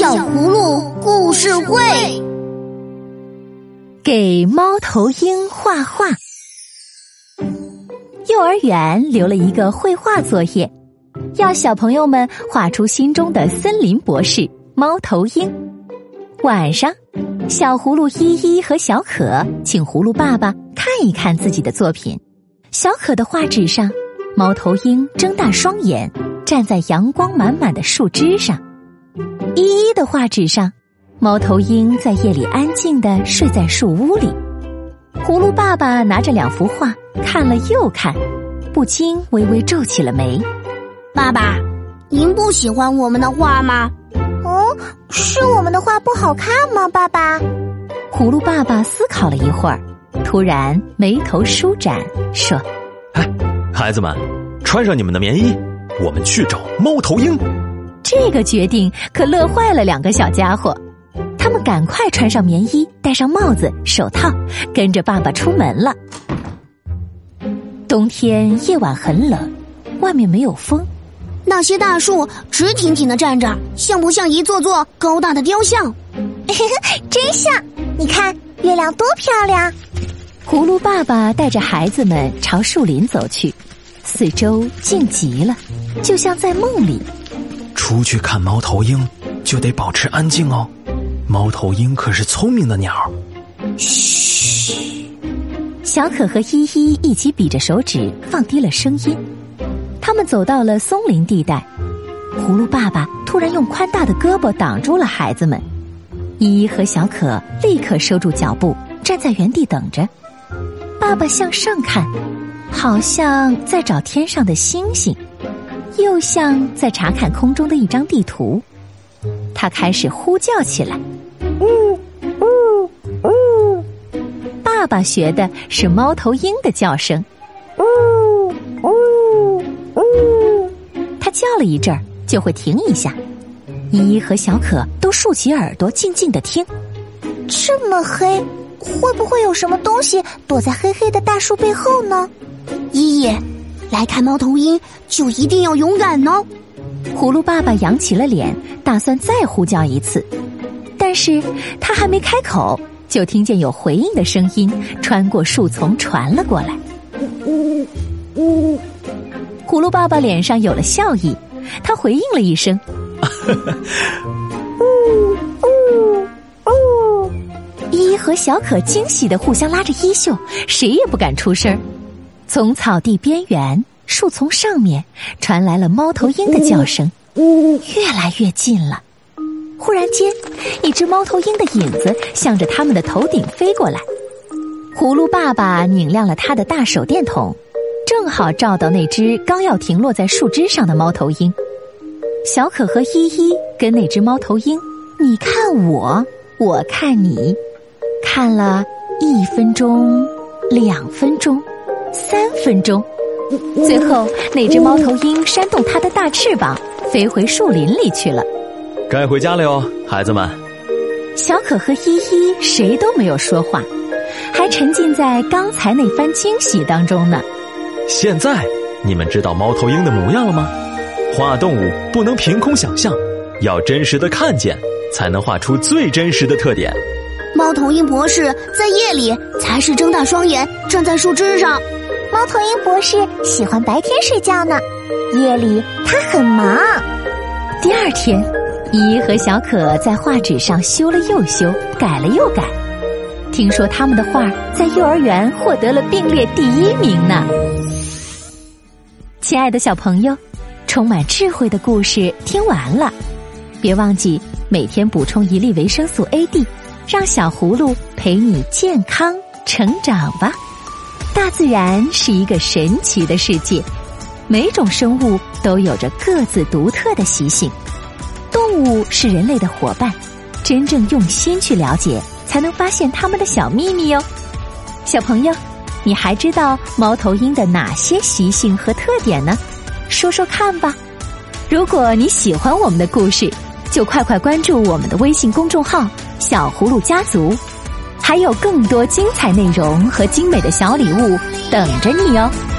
小葫芦故事会，给猫头鹰画画。幼儿园留了一个绘画作业，要小朋友们画出心中的森林博士猫头鹰。晚上，小葫芦依依和小可请葫芦爸爸看一看自己的作品。小可的画纸上，猫头鹰睁大双眼，站在阳光满满的树枝上。依依的画纸上，猫头鹰在夜里安静的睡在树屋里。葫芦爸爸拿着两幅画看了又看，不禁微微皱起了眉。爸爸，您不喜欢我们的画吗？哦，是我们的画不好看吗？爸爸，葫芦爸爸思考了一会儿，突然眉头舒展，说：“哎，孩子们，穿上你们的棉衣，我们去找猫头鹰。”这个决定可乐坏了两个小家伙，他们赶快穿上棉衣，戴上帽子、手套，跟着爸爸出门了。冬天夜晚很冷，外面没有风，那些大树直挺挺的站着，像不像一座座高大的雕像？真像！你看月亮多漂亮！葫芦爸爸带着孩子们朝树林走去，四周静极了，就像在梦里。出去看猫头鹰，就得保持安静哦。猫头鹰可是聪明的鸟。嘘，小可和依依一起比着手指，放低了声音。他们走到了松林地带，葫芦爸爸突然用宽大的胳膊挡住了孩子们。依依和小可立刻收住脚步，站在原地等着。爸爸向上看，好像在找天上的星星。又像在查看空中的一张地图，他开始呼叫起来。呜呜呜！爸爸学的是猫头鹰的叫声。呜呜呜！他叫了一阵儿，就会停一下。依依和小可都竖起耳朵，静静的听。这么黑，会不会有什么东西躲在黑黑的大树背后呢？依依。来看猫头鹰，就一定要勇敢哦！葫芦爸爸扬起了脸，打算再呼叫一次，但是他还没开口，就听见有回应的声音穿过树丛传了过来。呜呜呜！葫芦爸爸脸上有了笑意，他回应了一声：“呜 呜呜！”依依和小可惊喜的互相拉着衣袖，谁也不敢出声。从草地边缘、树丛上面传来了猫头鹰的叫声，越来越近了。忽然间，一只猫头鹰的影子向着他们的头顶飞过来。葫芦爸爸拧亮了他的大手电筒，正好照到那只刚要停落在树枝上的猫头鹰。小可和依依跟那只猫头鹰，你看我，我看你，看了一分钟，两分钟。三分钟，最后那只猫头鹰扇动它的大翅膀，飞回树林里去了。该回家了哟，孩子们。小可和依依谁都没有说话，还沉浸在刚才那番惊喜当中呢。现在你们知道猫头鹰的模样了吗？画动物不能凭空想象，要真实的看见，才能画出最真实的特点。猫头鹰博士在夜里才是睁大双眼站在树枝上。猫头鹰博士喜欢白天睡觉呢，夜里他很忙。第二天，依依和小可在画纸上修了又修，改了又改。听说他们的画在幼儿园获得了并列第一名呢。亲爱的小朋友，充满智慧的故事听完了，别忘记每天补充一粒维生素 A D，让小葫芦陪你健康成长吧。大自然是一个神奇的世界，每种生物都有着各自独特的习性。动物是人类的伙伴，真正用心去了解，才能发现它们的小秘密哟。小朋友，你还知道猫头鹰的哪些习性和特点呢？说说看吧。如果你喜欢我们的故事，就快快关注我们的微信公众号“小葫芦家族”。还有更多精彩内容和精美的小礼物等着你哦！